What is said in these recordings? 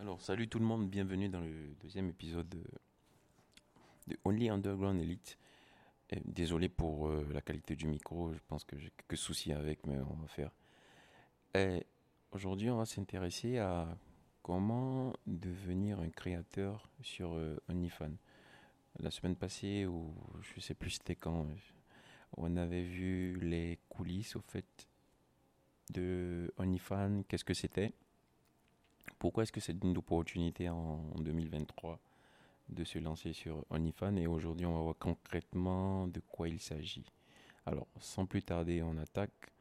Alors, salut tout le monde, bienvenue dans le deuxième épisode de, Only Underground Elite. Désolé pour euh, la qualité du micro, je pense que j'ai quelques soucis avec, mais on va faire. Aujourd'hui, on va s'intéresser à comment devenir un créateur sur euh, OnlyFans. La semaine passée, ou je sais plus c'était quand, euh, on avait vu les coulisses au fait de OnlyFans, qu'est-ce que c'était pourquoi est-ce que c'est une opportunité en 2023 de se lancer sur OnlyFans et aujourd'hui on va voir concrètement de quoi il s'agit? Alors sans plus tarder on attaque,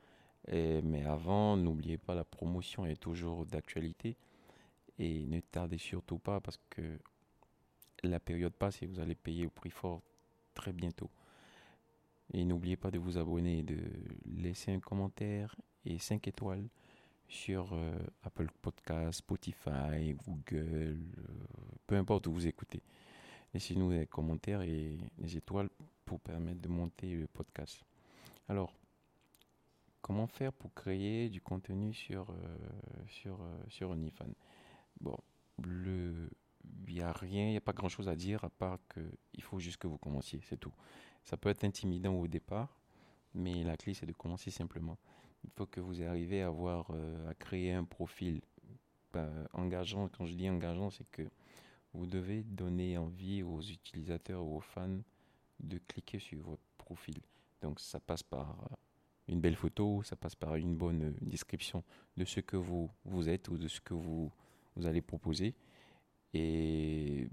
mais avant n'oubliez pas la promotion est toujours d'actualité et ne tardez surtout pas parce que la période passe et vous allez payer au prix fort très bientôt. Et n'oubliez pas de vous abonner, de laisser un commentaire et 5 étoiles sur euh, Apple Podcast, Spotify, Google, euh, peu importe où vous écoutez. Laissez-nous des commentaires et des étoiles pour permettre de monter le podcast. Alors, comment faire pour créer du contenu sur, euh, sur, sur OnlyFans? Bon, il n'y a rien, il n'y a pas grand chose à dire à part qu'il faut juste que vous commenciez, c'est tout. Ça peut être intimidant au départ, mais la clé c'est de commencer simplement il faut que vous arriviez à avoir, euh, à créer un profil engageant. Quand je dis engageant, c'est que vous devez donner envie aux utilisateurs ou aux fans de cliquer sur votre profil. Donc ça passe par une belle photo, ça passe par une bonne description de ce que vous, vous êtes ou de ce que vous, vous allez proposer. Et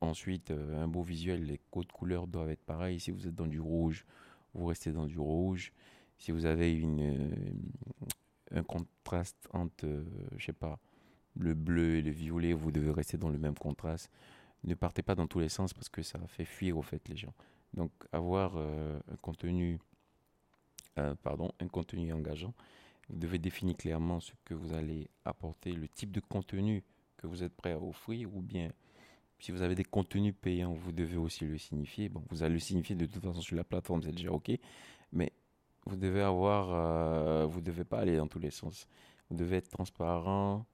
ensuite, euh, un beau visuel, les codes couleurs doivent être pareils. Si vous êtes dans du rouge, vous restez dans du rouge si vous avez une, euh, un contraste entre, euh, je sais pas, le bleu et le violet, vous devez rester dans le même contraste. Ne partez pas dans tous les sens parce que ça fait fuir au fait les gens. Donc avoir euh, un contenu, pardon, un contenu engageant, vous devez définir clairement ce que vous allez apporter, le type de contenu que vous êtes prêt à offrir, ou bien si vous avez des contenus payants, vous devez aussi le signifier. Bon, vous allez le signifier de toute façon sur la plateforme, c'est déjà ok, mais vous devez avoir, euh, vous devez pas aller dans tous les sens. Vous devez être transparent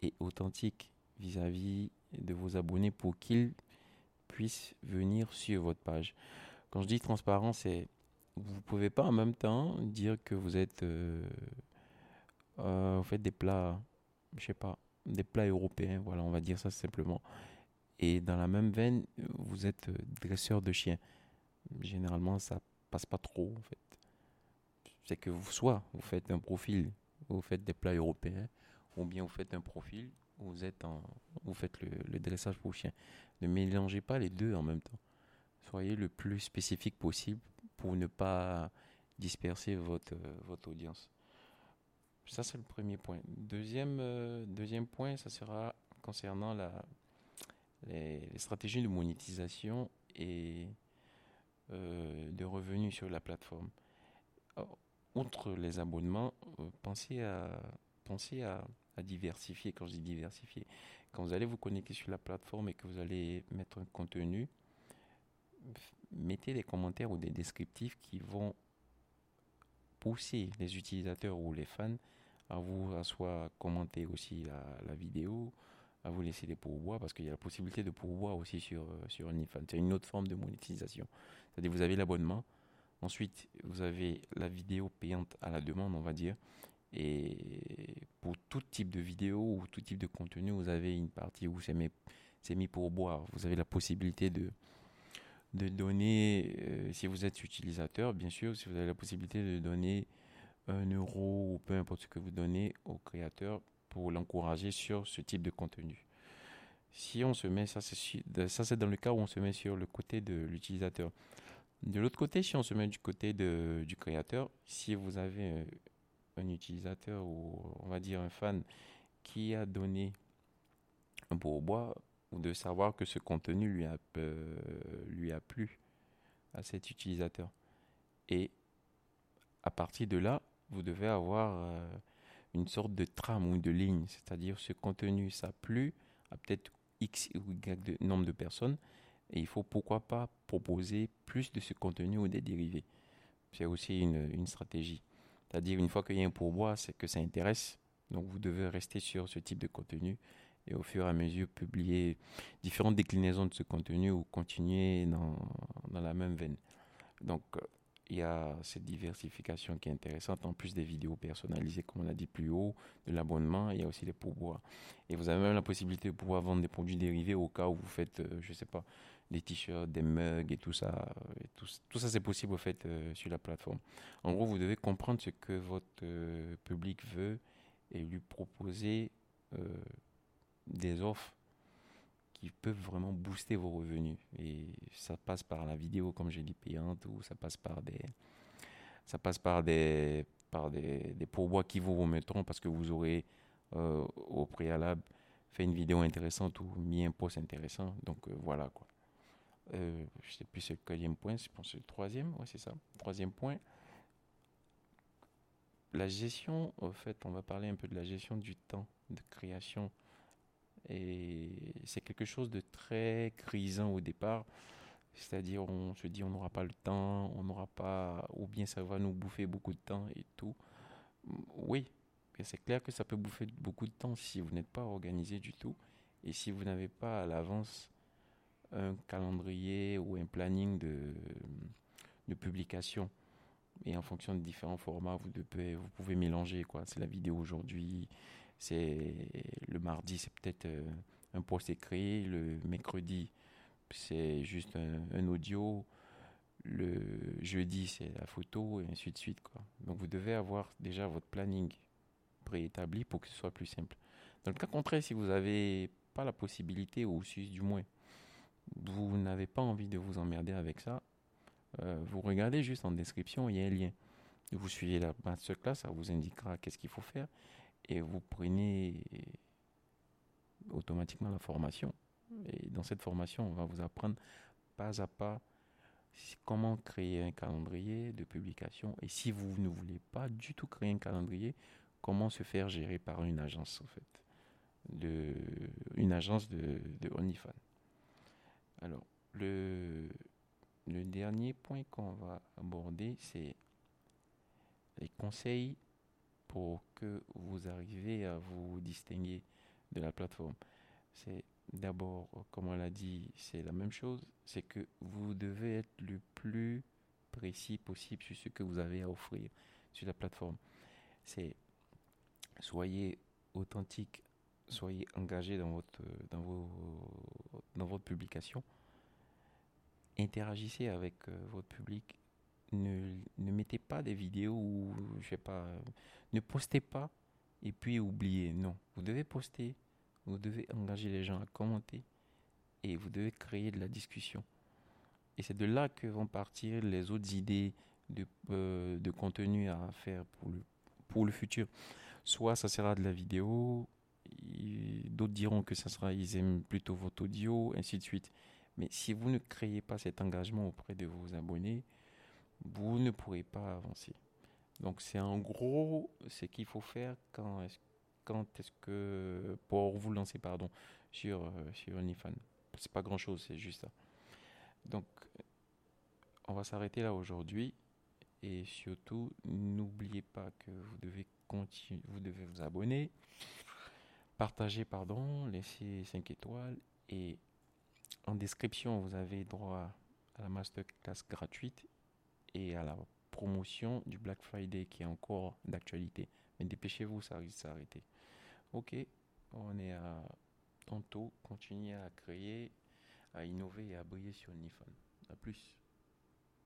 et authentique vis-à-vis de vos abonnés pour qu'ils puissent venir sur votre page. Quand je dis transparent, c'est vous pouvez pas en même temps dire que vous êtes, euh, euh, vous faites des plats, je sais pas, des plats européens, voilà, on va dire ça simplement. Et dans la même veine, vous êtes dresseur de chiens. Généralement, ça passe pas trop c'est que vous, soit vous faites un profil, vous faites des plats européens, ou bien vous faites un profil, vous, êtes en, vous faites le, dressage pour chien. Ne mélangez pas les deux en même temps. Soyez le plus spécifique possible pour ne pas disperser votre, votre audience. Ça, c'est le premier point. Deuxième, euh, deuxième point, ça sera concernant la, les, stratégies de monétisation et euh, de revenus sur la plateforme outre les abonnements, euh, pensez à, pensez à, diversifier. Quand je dis diversifier, quand vous allez vous connecter sur la plateforme et que vous allez mettre un contenu, mettez des commentaires ou des descriptifs qui vont pousser les utilisateurs ou les fans à vous à soit commenter aussi la, vidéo, à vous laisser des pourboires parce qu'il y a la possibilité de pourboire aussi sur, euh, sur OnlyFans. C'est une autre forme de monétisation. C'est-à-dire vous avez l'abonnement, Ensuite, vous avez la vidéo payante à la demande, on va dire. Et pour tout type de vidéo ou tout type de contenu, vous avez une partie où c'est mis, mis, pour boire. Vous avez la possibilité de, de donner, euh, si vous êtes utilisateur, bien sûr, si vous avez la possibilité de donner un euro ou peu importe ce que vous donnez au créateur pour l'encourager sur ce type de contenu. Si on se met, ça c'est dans le cas où on se met sur le côté de l'utilisateur. De l'autre côté, si on se met du côté de, du créateur, si vous avez euh, un utilisateur ou on va dire un fan qui a donné un pourboire, ou de savoir que ce contenu lui a, euh, lui a plu à cet utilisateur. Et à partir de là, vous devez avoir euh, une sorte de trame ou de ligne, c'est-à-dire ce contenu, ça plu à peut-être X ou Y nombre de personnes, et il faut pourquoi pas proposer plus de ce contenu ou des dérivés. C'est aussi une, une stratégie. C'est-à-dire, une fois qu'il y a un pourboire, c'est que ça intéresse. Donc, vous devez rester sur ce type de contenu et au fur et à mesure publier différentes déclinaisons de ce contenu ou continuer dans, dans la même veine. Donc, il y a cette diversification qui est intéressante, en plus des vidéos personnalisées, comme on l'a dit plus haut, de l'abonnement, il y a aussi les pourboires. Et vous avez même la possibilité de pouvoir vendre des produits dérivés au cas où vous faites, euh, je ne sais pas, des t-shirts, des mugs et tout ça. Euh, tout, ça, c'est possible au fait sur la plateforme. En gros, vous devez comprendre ce que votre public veut et lui proposer des offres qui peuvent vraiment booster vos revenus. Et ça passe par la vidéo, comme j'ai dit, payante, ou ça passe par des, ça passe par des, par des, des pourbois qui vous remettront parce que vous aurez euh, au préalable fait une vidéo intéressante ou mis un post intéressant. Donc euh, voilà quoi. Euh, je sais plus c'est le quatrième point, je pense que c'est le troisième, ouais c'est ça. Troisième point. La gestion, en fait, on va parler un peu de la gestion du temps de création et c'est quelque chose de très grisant au départ. C'est-à-dire, on se dit, on n'aura pas le temps, on n'aura pas, ou bien ça va nous bouffer beaucoup de temps et tout. Oui, c'est clair que ça peut bouffer beaucoup de temps si vous n'êtes pas organisé du tout et si vous n'avez pas à l'avance un calendrier ou un planning de, de publication. Et en fonction de différents formats, vous, devez, vous pouvez mélanger. quoi. C'est la vidéo aujourd'hui, c'est le mardi, c'est peut-être euh, un post écrit, le mercredi, c'est juste un, audio, le jeudi, c'est la photo, et ainsi de suite. Quoi. Donc vous devez avoir déjà votre planning préétabli pour que ce soit plus simple. Dans le cas contraire, si vous n'avez pas la possibilité, ou si du moins vous n'avez pas envie de vous emmerder avec ça, euh, vous regardez juste en description, il y a un lien. Vous suivez la masterclass, ça vous indiquera qu'est-ce qu'il faut faire et vous prenez automatiquement la formation. Et dans cette formation, on va vous apprendre pas à pas comment créer un calendrier de publication. Et si vous ne voulez pas du tout créer un calendrier, comment se faire gérer par une agence, en fait? De, une agence de, de OnlyFans. Alors, le, le dernier point qu'on va aborder, c'est les conseils pour que vous arriviez à vous distinguer de la plateforme. C'est d'abord, comme on l'a dit, c'est la même chose, c'est que vous devez être le plus précis possible sur ce que vous avez à offrir sur la plateforme. C'est soyez authentique, soyez engagé dans votre, dans vos, dans votre publication, interagissez avec euh, votre public, ne, mettez pas des vidéos où, je sais pas, ne postez pas et puis oubliez. Non, vous devez poster, vous devez engager les gens à commenter et vous devez créer de la discussion. Et c'est de là que vont partir les autres idées de, euh, de contenu à faire pour le, pour le futur. Soit ça sera de la vidéo, d'autres diront que ça sera, ils aiment plutôt votre audio, ainsi de suite. Mais si vous ne créez pas cet engagement auprès de vos abonnés, vous ne pourrez pas avancer. Donc c'est en gros ce qu'il faut faire quand est-ce, que pour vous lancer pardon sur euh, sur OnlyFans. C'est pas grand chose, c'est juste ça. Donc on va s'arrêter là aujourd'hui et surtout n'oubliez pas que vous devez continuer, vous devez vous abonner, partager pardon, laisser 5 étoiles et en description vous avez droit à la masterclass gratuite et à la promotion du Black Friday qui est encore d'actualité. Mais dépêchez-vous, ça risque de s'arrêter. Ok, on est à tantôt. Continuez à créer, à innover et à briller sur Nifan. A plus.